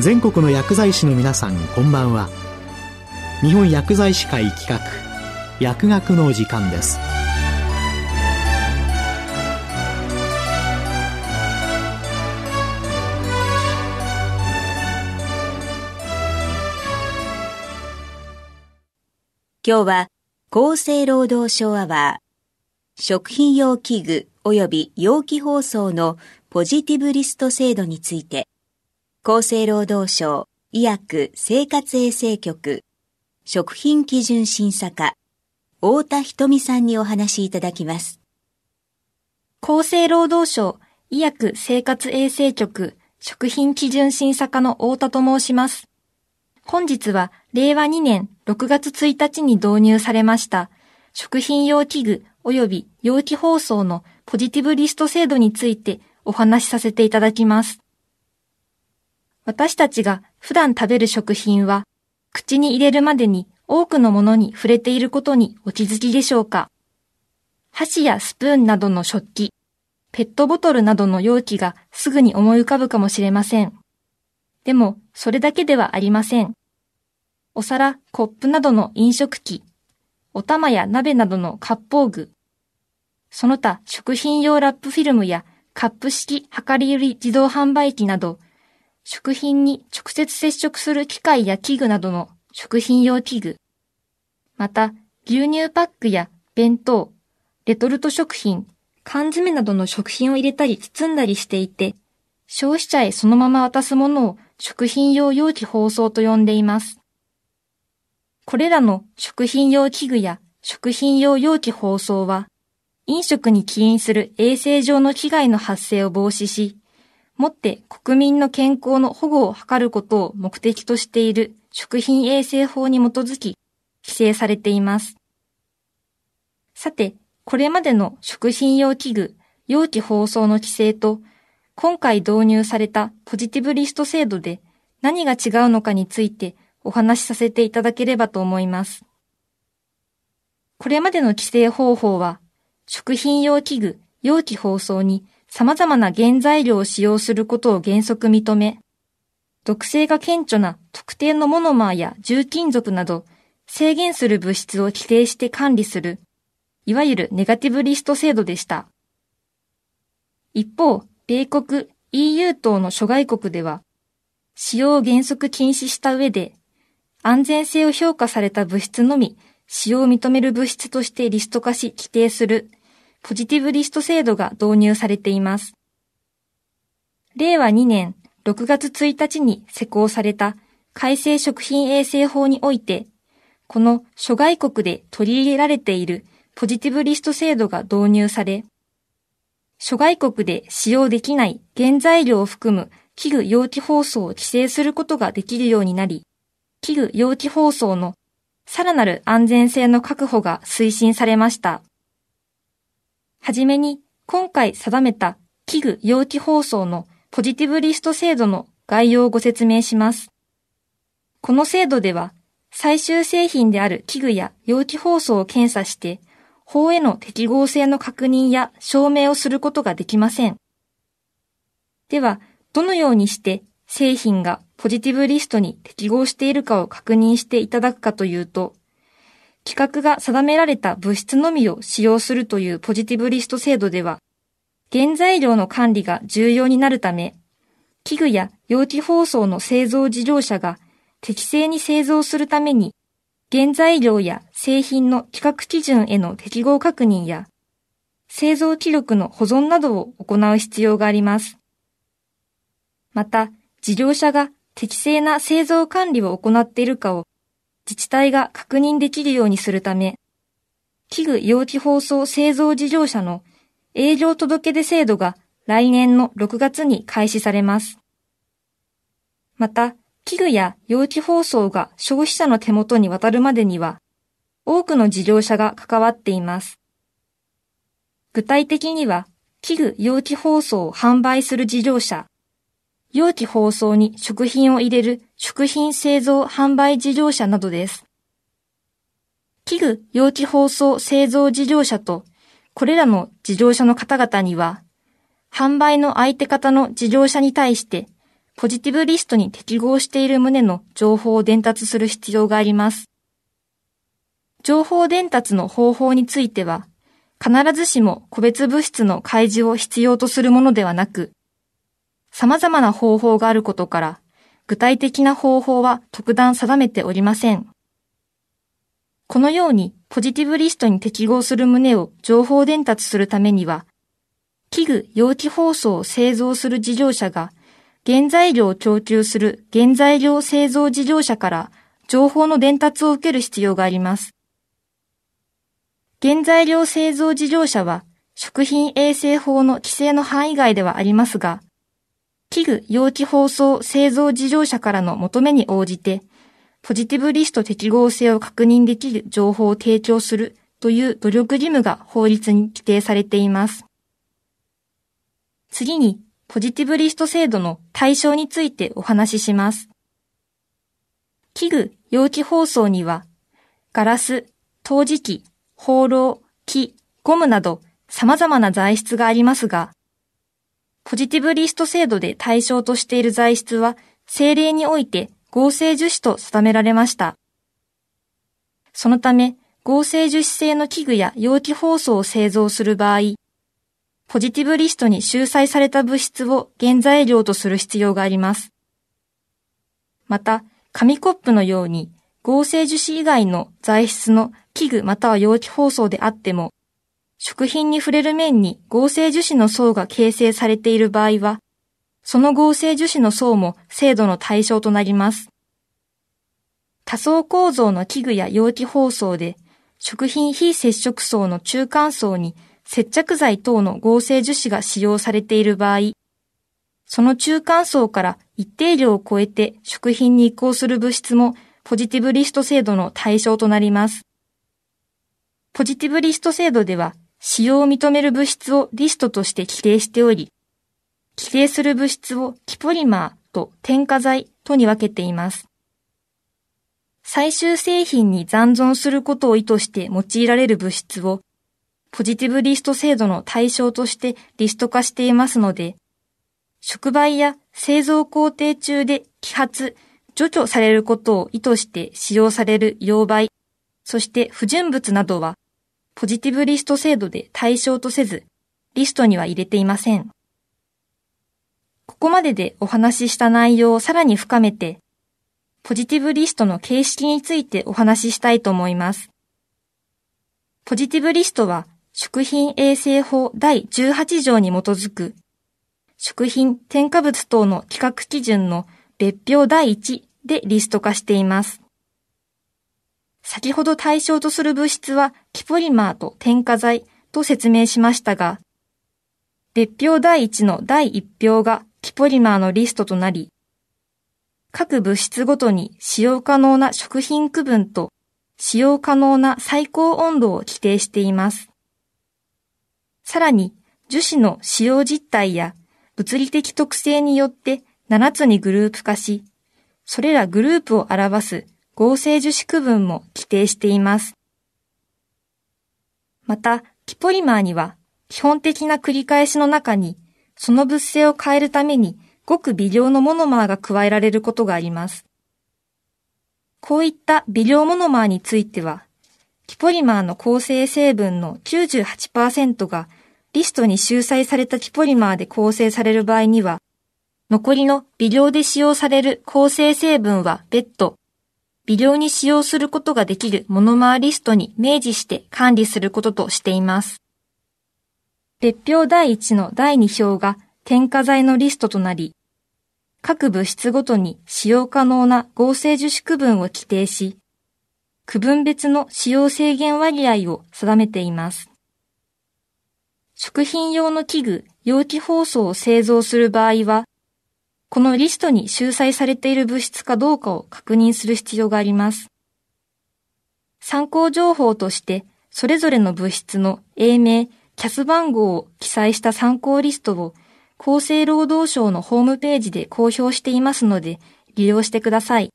全国の薬剤師の皆さんこんばんは。日本薬剤師会企画薬学の時間です。今日は厚生労働省アワー食品用器具及び容器包装のポジティブリスト制度について厚生労働省医薬生活衛生局食品基準審査課太田瞳さんにお話いただきます。厚生労働省医薬生活衛生局食品基準審査課の太田と申します。本日は令和2年6月1日に導入されました食品用器具及び容器包装のポジティブリスト制度についてお話しさせていただきます。私たちが普段食べる食品は、口に入れるまでに多くのものに触れていることにお気づきでしょうか？箸やスプーンなどの食器、ペットボトルなどの容器がすぐに思い浮かぶかもしれません。でも、それだけではありません。お皿、コップなどの飲食器、お玉や鍋などの割烹具、その他食品用ラップフィルムやカップ式量り売り自動販売機など、食品に直接接触する機械や器具などの食品用器具、また牛乳パックや弁当、レトルト食品、缶詰などの食品を入れたり包んだりしていて、消費者へそのまま渡すものを食品用容器包装と呼んでいます。これらの食品用器具や食品用容器包装は、飲食に起因する衛生上の危害の発生を防止し、もって国民の健康の保護を図ることを目的としている食品衛生法に基づき規制されています。さて、これまでの食品用器具、容器包装の規制と今回導入されたポジティブリスト制度で何が違うのかについてお話しさせていただければと思います。これまでの規制方法は食品用器具、容器包装に様々な原材料を使用することを原則認め、毒性が顕著な特定のモノマーや重金属など制限する物質を規定して管理する、いわゆるネガティブリスト制度でした。一方、米国 EU 等の諸外国では、使用を原則禁止した上で、安全性を評価された物質のみ使用を認める物質としてリスト化し規定するポジティブリスト制度が導入されています。令和2年6月1日に施行された改正食品衛生法において、この諸外国で取り入れられているポジティブリスト制度が導入され、諸外国で使用できない原材料を含む器具容器包装を規制することができるようになり、器具容器包装のさらなる安全性の確保が推進されました。はじめに、今回定めた器具容器包装のポジティブリスト制度の概要をご説明します。この制度では、最終製品である器具や容器包装を検査して、法への適合性の確認や証明をすることができません。では、どのようにして製品がポジティブリストに適合しているかを確認していただくかというと、規格が定められた物質のみを使用するというポジティブリスト制度では、原材料の管理が重要になるため、器具や容器包装の製造事業者が適正に製造するために、原材料や製品の規格基準への適合確認や、製造記録の保存などを行う必要があります。また、事業者が適正な製造管理を行っているかを自治体が確認できるようにするため、器具容器包装製造事業者の営業届出制度が来年の6月に開始されます。また、器具や容器包装が消費者の手元に渡るまでには、多くの事業者が関わっています。具体的には、器具容器包装を販売する事業者、容器包装に食品を入れる食品製造販売事業者などです。器具容器包装製造事業者とこれらの事業者の方々には、販売の相手方の事業者に対してポジティブリストに適合している旨の情報を伝達する必要があります。情報伝達の方法については、必ずしも個別物質の開示を必要とするものではなく、様々な方法があることから、具体的な方法は特段定めておりません。このようにポジティブリストに適合する旨を情報伝達するためには、器具、容器包装を製造する事業者が、原材料を供給する原材料製造事業者から情報の伝達を受ける必要があります。原材料製造事業者は食品衛生法の規制の範囲外ではありますが、器具、容器包装製造事業者からの求めに応じて、ポジティブリスト適合性を確認できる情報を提供するという努力義務が法律に規定されています。次に、ポジティブリスト制度の対象についてお話しします。器具、容器包装には、ガラス、陶磁器、放浪、木、ゴムなど様々な材質がありますが、ポジティブリスト制度で対象としている材質は、政令において合成樹脂と定められました。そのため、合成樹脂製の器具や容器包装を製造する場合、ポジティブリストに集載された物質を原材料とする必要があります。また、紙コップのように合成樹脂以外の材質の器具または容器包装であっても、食品に触れる面に合成樹脂の層が形成されている場合は、その合成樹脂の層も制度の対象となります。多層構造の器具や容器包装で、食品非接触層の中間層に接着剤等の合成樹脂が使用されている場合、その中間層から一定量を超えて食品に移行する物質もポジティブリスト制度の対象となります。ポジティブリスト制度では使用を認める物質をリストとして規定しており、規定する物質をキポリマーと添加剤とに分けています。最終製品に残存することを意図して用いられる物質をポジティブリスト制度の対象としてリスト化していますので、触媒や製造工程中で揮発、除去されることを意図して使用される溶媒、そして不純物などは、ポジティブリスト制度で対象とせず、リストには入れていません。ここまででお話しした内容をさらに深めて、ポジティブリストの形式についてお話ししたいと思います。ポジティブリストは食品衛生法第18条に基づく食品添加物等の規格基準の別表第1でリスト化しています。先ほど対象とする物質はキポリマーと添加剤と説明しましたが、別表第1の第1表がキポリマーのリストとなり、各物質ごとに使用可能な食品区分と使用可能な最高温度を規定しています。さらに、樹脂の使用実態や物理的特性によって7つにグループ化し、それらグループを表す合成樹脂区分も規定しています。また、キポリマーには基本的な繰り返しの中にその物性を変えるためにごく微量のモノマーが加えられることがあります。こういった微量モノマーについては、キポリマーの構成成分の98%がリストに集載されたキポリマーで構成される場合には、残りの微量で使用される構成成分は別途、微量に使用することができるモノマーリストに明示して管理することとしています。別表第1の第2表が添加剤のリストとなり、各物質ごとに使用可能な合成樹脂区分を規定し、区分別の使用制限割合を定めています。食品用の器具、容器包装を製造する場合は、このリストに集載されている物質かどうかを確認する必要があります。参考情報として、それぞれの物質の英名、キャス番号を記載した参考リストを厚生労働省のホームページで公表していますので利用してください。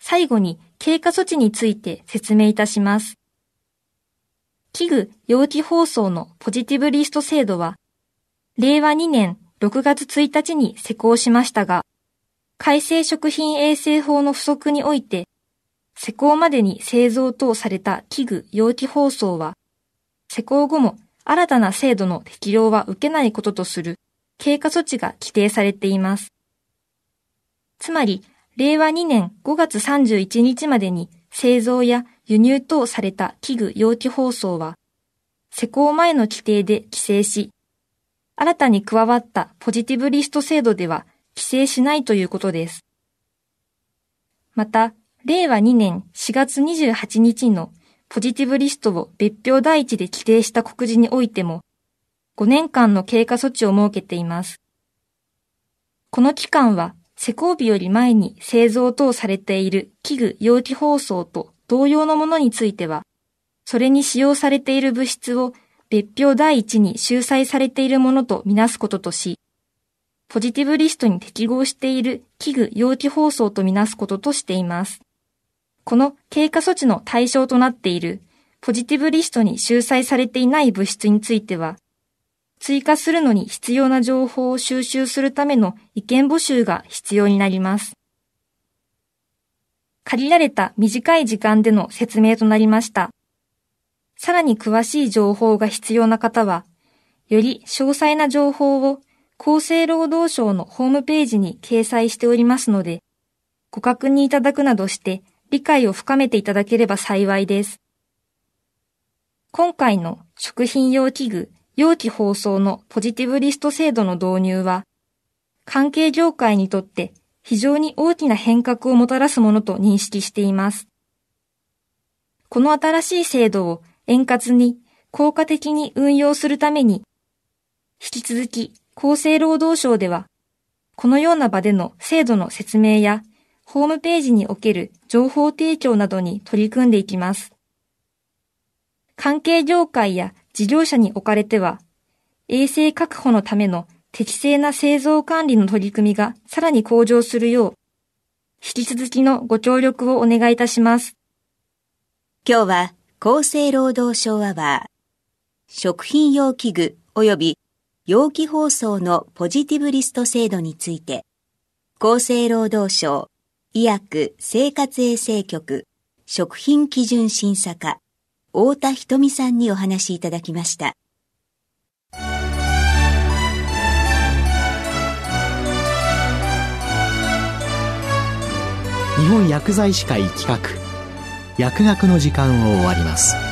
最後に経過措置について説明いたします。器具、容器包装のポジティブリスト制度は、令和2年6月1日に施行しましたが、改正食品衛生法の不足において、施行までに製造等された器具、容器包装は、施行後も新たな制度の適用は受けないこととする経過措置が規定されています。つまり、令和2年5月31日までに製造や輸入等された器具容器包装は、施行前の規定で規制し、新たに加わったポジティブリスト制度では規制しないということです。また、令和2年4月28日のポジティブリストを別表第一で規定した告示においても、5年間の経過措置を設けています。この期間は施工日より前に製造等されている器具容器包装と同様のものについては、それに使用されている物質を別表第一に収載されているものとみなすこととし、ポジティブリストに適合している器具容器包装とみなすこととしています。この経過措置の対象となっているポジティブリストに収載されていない物質については、追加するのに必要な情報を収集するための意見募集が必要になります。借りられた短い時間での説明となりました。さらに詳しい情報が必要な方は、より詳細な情報を厚生労働省のホームページに掲載しておりますので、ご確認いただくなどして理解を深めていただければ幸いです。今回の食品用器具容器包装のポジティブリスト制度の導入は、関係業界にとって非常に大きな変革をもたらすものと認識しています。この新しい制度を円滑に効果的に運用するために、引き続き厚生労働省では、このような場での制度の説明や、ホームページにおける情報提供などに取り組んでいきます。関係業界や事業者におかれては、衛生確保のための適正な製造管理の取り組みがさらに向上するよう、引き続きのご協力をお願いいたします。今日は厚生労働省アワー、食品用器具及び容器包装のポジティブリスト制度について、厚生労働省医薬生活衛生局食品基準審査課太田瞳さんにお話しいただきました。日本薬剤師会企画薬学の時間を終わります。